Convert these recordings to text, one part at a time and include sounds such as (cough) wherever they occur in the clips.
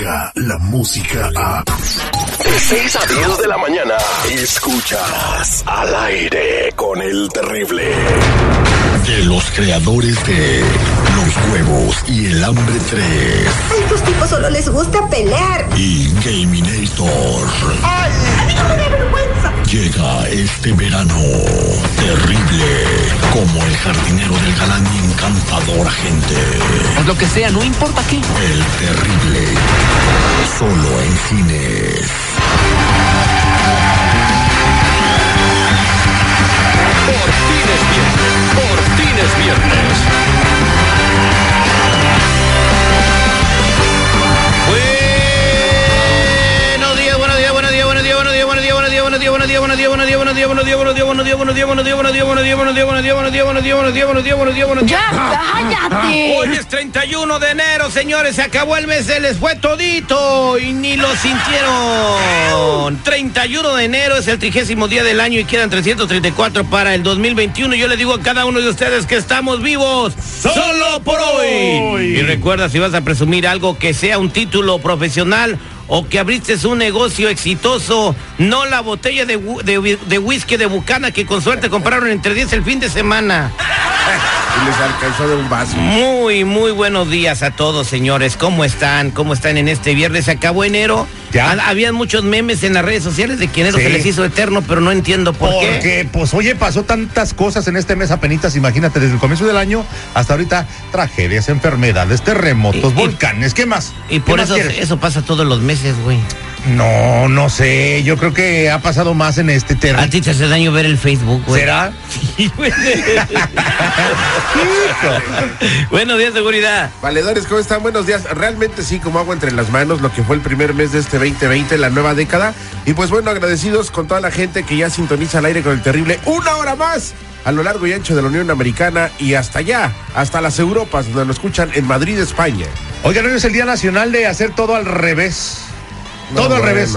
llega la música a... De 6 a 10 de la mañana, escuchas al aire con el terrible. De los creadores de Los Huevos y el Hambre 3 A estos tipos solo les gusta pelear. y Gaminator. ¡Ay! ¡A mí no me da vergüenza! Llega este verano terrible como el jardinero del galán y encantador agente. Pues lo que sea, no importa qué. El terrible. Solo en cines. Es viernes. Por fin es viernes. Buenos días, buenos días, buenos días, buenos días, buenos días, buenos días, buenos días, buenos días, buenos días, buenos días, buenos días, buenos días, buenos días, buenos días, buenos días, buenos días, buenos días. ¡Ya, cállate! Hoy es 31 de enero, señores, se acabó el mes, se les fue todito y ni lo sintieron. 31 de enero es el trigésimo día del año y quedan 334 para el 2021. Yo le digo a cada uno de ustedes que estamos vivos solo por hoy. Y recuerda, si vas a presumir algo que sea un título profesional o que abriste un negocio exitoso, no la botella de, de whisky de Bucana que con suerte compraron entre 10 el fin de semana. Y les alcanzó de un vaso. Muy, muy buenos días a todos, señores. ¿Cómo están? ¿Cómo están en este viernes? Se acabó enero. Ya. Ha- Habían muchos memes en las redes sociales de que enero Sí. se les hizo eterno, pero no entiendo por qué. Porque, pues, oye, pasó tantas cosas en este mes apenitas, imagínate, desde el comienzo del año hasta ahorita, tragedias, enfermedades, terremotos, Y- volcanes, ¿qué más? Y ¿Qué por eso eso pasa todos los meses, güey. No, no sé, yo creo que ha pasado más en este A terreno. ti te hace daño ver el Facebook, güey. ¿Será? Sí, güey. (laughs) Buenos días, seguridad. Valedores, ¿cómo están? Buenos días. Realmente sí, como agua entre las manos, lo que fue el primer mes de este 2020, la nueva década. Y pues bueno, agradecidos con toda la gente que ya sintoniza al aire con el terrible una hora más a lo largo y ancho de la Unión Americana y hasta allá, hasta las Europas, donde lo escuchan en Madrid, España. Oigan, hoy es el Día Nacional de hacer todo al revés. Todo al revés.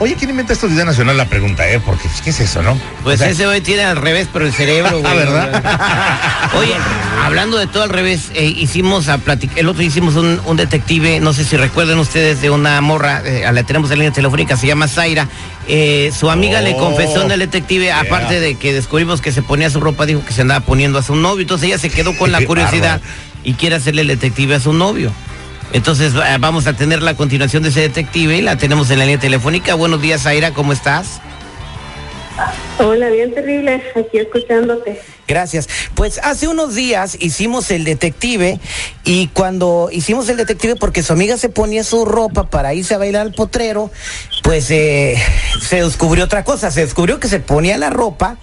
Oye, ¿quién inventa esto de Día Nacional? La pregunta, ¿eh? Porque, pues, ¿qué es eso, no? Pues O sea, ese hoy tiene al revés, pero el cerebro, (laughs) güey. Ah, ¿verdad? Oye, hablando de todo al revés, eh, hicimos a platicar, el otro hicimos un, un detective, no sé si recuerdan ustedes de una morra, eh, a la tenemos en línea telefónica, se llama Zaira. Eh, su amiga le Oh, confesó en el detective, yeah. aparte de que descubrimos que se ponía su ropa, dijo que se andaba poniendo a su novio. Entonces ella se quedó con la (laughs) curiosidad y quiere hacerle el detective a su novio. Entonces eh, vamos a tener la continuación de ese detective, la tenemos en la línea telefónica. Buenos días, Zaira, ¿cómo estás? Hola, bien terrible, aquí escuchándote. Gracias. Pues hace unos días hicimos el detective y cuando hicimos el detective porque su amiga se ponía su ropa para irse a bailar al potrero, pues eh, se descubrió otra cosa, se descubrió que se ponía la ropa,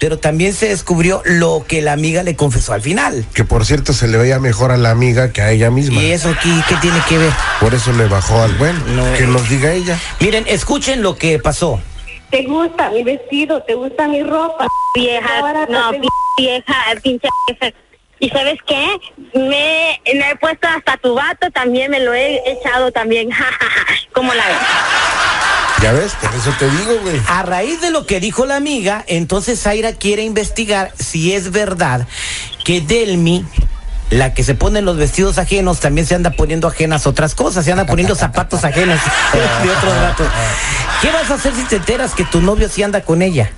pero también se descubrió lo que la amiga le confesó al final. Que por cierto se le veía mejor a la amiga que a ella misma. ¿Y eso qué, qué tiene que ver? Por eso le bajó al bueno. No, que eh. nos diga ella. Miren, escuchen lo que pasó. ¿Te gusta mi vestido? ¿Te gusta mi ropa? vieja, Ahora no, te- vieja, pinche vieja. ¿Y sabes qué? Me, me he puesto hasta tu vato, también me lo he echado también. (laughs) ¿Cómo la ves? Ya ves, por eso te digo, güey. A raíz de lo que dijo la amiga, entonces Zaira quiere investigar si es verdad que Delmi, la que se pone los vestidos ajenos, también se anda poniendo ajenas otras cosas, se anda poniendo zapatos ajenos (laughs) de otros ratos. ¿Qué vas a hacer si te enteras que tu novio sí anda con ella?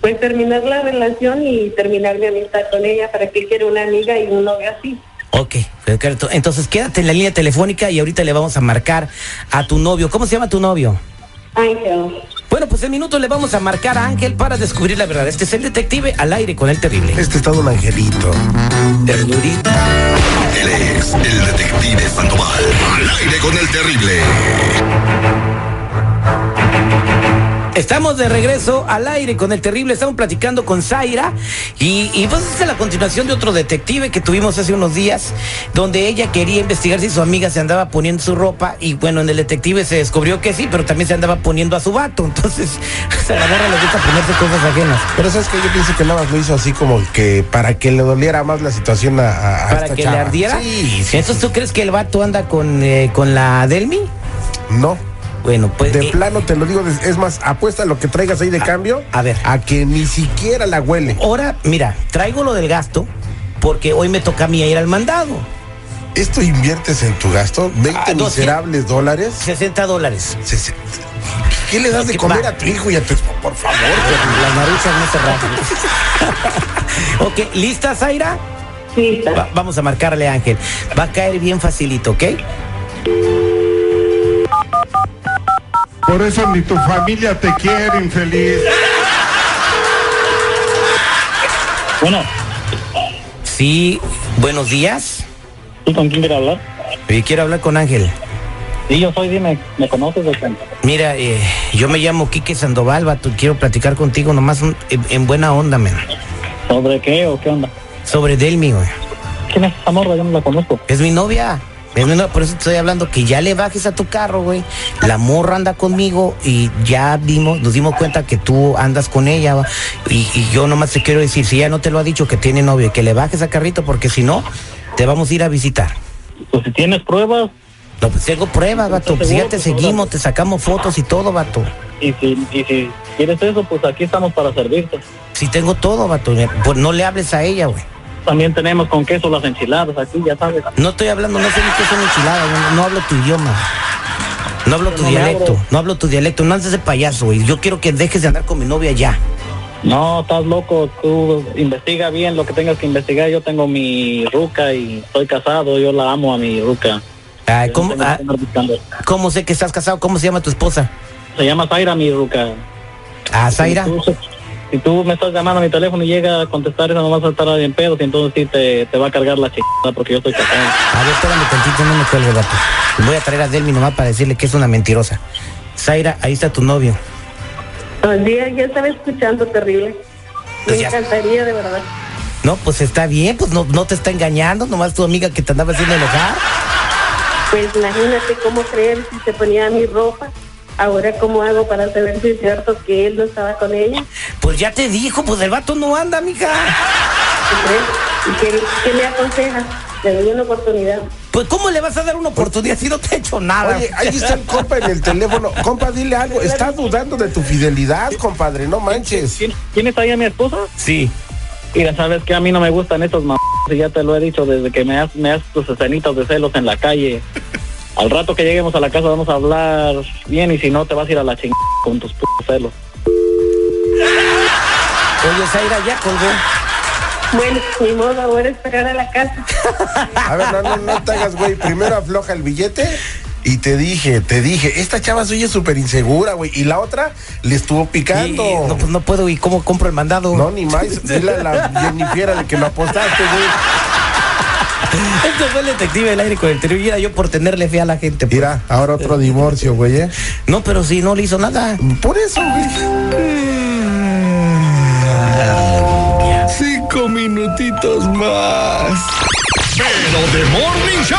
Pues terminar la relación y terminar mi amistad con ella. ¿Para qué quiere una amiga y un novio así? Ok, perfecto. entonces quédate en la línea telefónica y ahorita le vamos a marcar a tu novio. ¿Cómo se llama tu novio? Ángel. Bueno, pues en minutos le vamos a marcar a Ángel para descubrir la verdad. Este es el detective al aire con el terrible. Este está un angelito. Ternurita. Él es el detective Sandoval. Al aire con el terrible. Estamos de regreso al aire con el terrible. Estamos platicando con Zaira y, y pues es la continuación de otro detective que tuvimos hace unos días, donde ella quería investigar si su amiga se andaba poniendo su ropa y bueno, en el detective se descubrió que sí, pero también se andaba poniendo a su vato. Entonces, (laughs) a la morra le gusta ponerse cosas ajenas. Pero sabes que yo pienso que nada más lo hizo así como que para que le doliera más la situación a, a- a Para esta que chava. le ardiera. Sí, sí, Entonces, ¿tú crees que el vato anda con, eh, con la Delmi? No. Bueno, pues. De eh, plano te lo digo, es más, apuesta lo que traigas ahí de cambio. a ver. A que ni siquiera la huele. Ahora, mira, traigo lo del gasto porque hoy me toca a mí ir al mandado. ¿Esto inviertes en tu gasto? ¿20 Ah, no, sí. miserables dólares? 60 dólares. Se- se- ¿Qué le das de ¿Qué comer va? a tu hijo y a tu esposa? Por favor. Las maruchas no se (laughs) ok, ¿lista, Zaira? Sí, está. Va- vamos a marcarle a Ángel. Va a caer bien facilito, ¿ok? Por eso ni tu familia te quiere, infeliz. Bueno, Sí, buenos días. ¿tú con quién quieres hablar? Eh, quiero hablar con Ángel. Sí, yo soy, dime, ¿me conoces qué? Mira, eh, yo me llamo Quique Sandoval, vato. Quiero platicar contigo nomás un- en, en buena onda, man. ¿Sobre qué o qué onda? Sobre Delmi, güey. ¿Quién es esa morra? Yo no la conozco. Es mi novia. Por eso te estoy hablando que ya le bajes a tu carro, güey. La morra anda conmigo y ya vimos, nos dimos cuenta que tú andas con ella. va. Y, y yo nomás te quiero decir, si ella no te lo ha dicho que tiene novio, que le bajes a carrito, porque si no, te vamos a ir a visitar. Pues si tienes pruebas No, pues tengo pruebas, vato. Pues ya te seguimos, te sacamos fotos y todo, vato. y si, y si quieres eso, pues aquí estamos para servirte. Si tengo todo, vato. Pues no le hables a ella, güey. También tenemos con queso las enchiladas aquí, ya sabes. No estoy hablando, no sé ni qué son enchiladas, no, no hablo tu idioma. No hablo tu No dialecto, no hablo tu dialecto, no andes de payaso, güey. Yo quiero que dejes de andar con mi novia ya. No, estás loco, tú investiga bien lo que tengas que investigar. Yo tengo mi ruca y estoy casado, yo la amo a mi ruca. Ay, ¿cómo, ah. ¿Cómo sé que estás casado? ¿Cómo se llama tu esposa? Se llama Zaira, mi ruca. Ah, Zaira. Tú, si tú me estás llamando a mi teléfono y llega a contestar, eso no vas a estar bien pedos y entonces sí te, te va a cargar la chingada porque yo estoy casado. A ver, espérame tantito, no me cuelgue, vato. Voy a traer a Delmi nomás para decirle que es una mentirosa. Zaira, ahí está tu novio. Buenos días, ya estaba escuchando terrible. Pues Me ya. encantaría, de verdad. No, pues está bien, pues no, no te está engañando, nomás tu amiga que te andaba haciendo enojar. Pues imagínate cómo creer si se ponía mi ropa. Ahora, ¿cómo hago para saber si es cierto que él no estaba con ella? Pues ya te dijo, pues el vato no anda, mija. ¿Y qué, qué me aconseja? Le doy una oportunidad. Pues ¿cómo le vas a dar una oportunidad si no te ha hecho nada? Oye, ahí está el compa en el teléfono. Compa, dile algo. Está dudando de tu fidelidad, compadre. No manches. ¿Quién, quién está ahí a mi esposa? Sí. Mira, sabes que a mí no me gustan estos mam... y ya te lo he dicho desde que me has, me has tus escenitas de celos en la calle. Al rato que lleguemos a la casa vamos a hablar bien y si no te vas a ir a la chingada con tus putos celos. Oye, Zaira, ya colgó. Bueno, ni modo, ahora esperar a la casa. A ver, no, no, no te hagas, güey. Primero afloja el billete. Y te dije, te dije, esta chava suya es súper insegura, güey. Y la otra le estuvo picando. Y- no, pues no puedo. ¿Y cómo compro el mandado? No, ni más. Dile a la (laughs) Jennifer de que me apostaste, güey. Este fue el detective del aire con el. Y era yo por tenerle fe a la gente. pues. Mira, ahora otro divorcio, güey. ¿eh? No, pero si no le hizo nada. Por eso, güey. Cinco minutitos más. Pero de Morning Show.